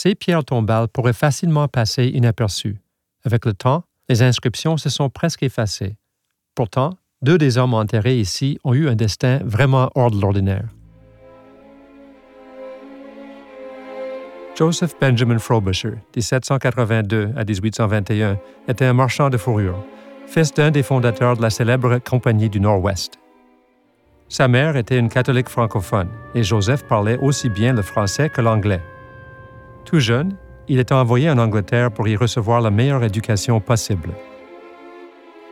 ces pierres tombales pourraient facilement passer inaperçues. Avec le temps, les inscriptions se sont presque effacées. Pourtant, deux des hommes enterrés ici ont eu un destin vraiment hors de l'ordinaire. Joseph Benjamin Frobisher, 1782 à 1821, était un marchand de fourrure, fils d'un des fondateurs de la célèbre Compagnie du Nord-Ouest. Sa mère était une catholique francophone et Joseph parlait aussi bien le français que l'anglais. Tout jeune, il est envoyé en Angleterre pour y recevoir la meilleure éducation possible.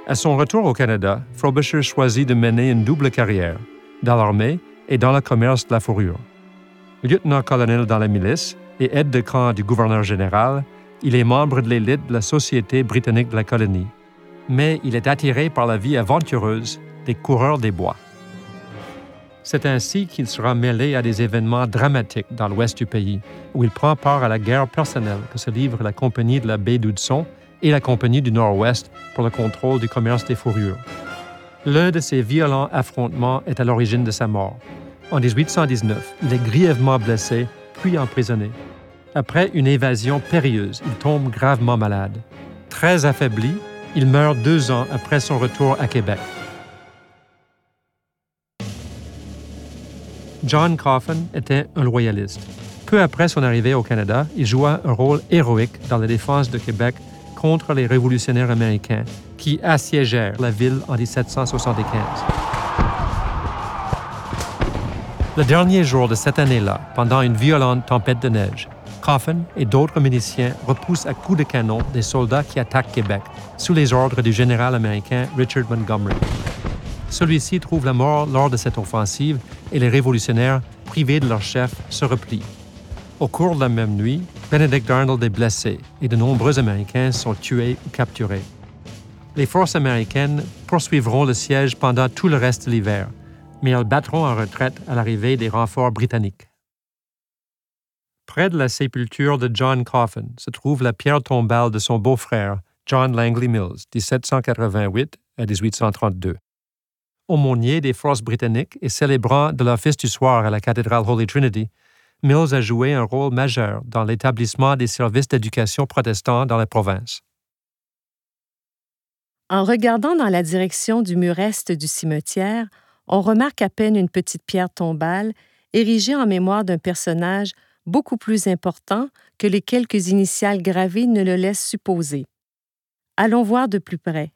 À son retour au Canada, Frobisher choisit de mener une double carrière, dans l'armée et dans le commerce de la fourrure. Lieutenant-colonel dans la milice, et aide de camp du gouverneur général, il est membre de l'élite de la Société britannique de la colonie. Mais il est attiré par la vie aventureuse des coureurs des bois. C'est ainsi qu'il sera mêlé à des événements dramatiques dans l'ouest du pays, où il prend part à la guerre personnelle que se livrent la Compagnie de la baie d'Hudson et la Compagnie du Nord-Ouest pour le contrôle du commerce des fourrures. L'un de ces violents affrontements est à l'origine de sa mort. En 1819, il est grièvement blessé puis emprisonné. Après une évasion périlleuse, il tombe gravement malade. Très affaibli, il meurt deux ans après son retour à Québec. John Coffin était un loyaliste. Peu après son arrivée au Canada, il joua un rôle héroïque dans la défense de Québec contre les révolutionnaires américains qui assiégèrent la ville en 1775. Le dernier jour de cette année-là, pendant une violente tempête de neige, Coffin et d'autres miliciens repoussent à coups de canon des soldats qui attaquent Québec, sous les ordres du général américain Richard Montgomery. Celui-ci trouve la mort lors de cette offensive et les révolutionnaires, privés de leur chef, se replient. Au cours de la même nuit, Benedict Arnold est blessé et de nombreux Américains sont tués ou capturés. Les forces américaines poursuivront le siège pendant tout le reste de l'hiver, mais elles battront en retraite à l'arrivée des renforts britanniques. Près de la sépulture de John Coffin se trouve la pierre tombale de son beau-frère, John Langley Mills, 1788 à 1832. Aumônier des forces britanniques et célébrant de l'office du soir à la cathédrale Holy Trinity, Mills a joué un rôle majeur dans l'établissement des services d'éducation protestants dans la province. En regardant dans la direction du mur est du cimetière, on remarque à peine une petite pierre tombale érigée en mémoire d'un personnage beaucoup plus important que les quelques initiales gravées ne le laissent supposer. Allons voir de plus près.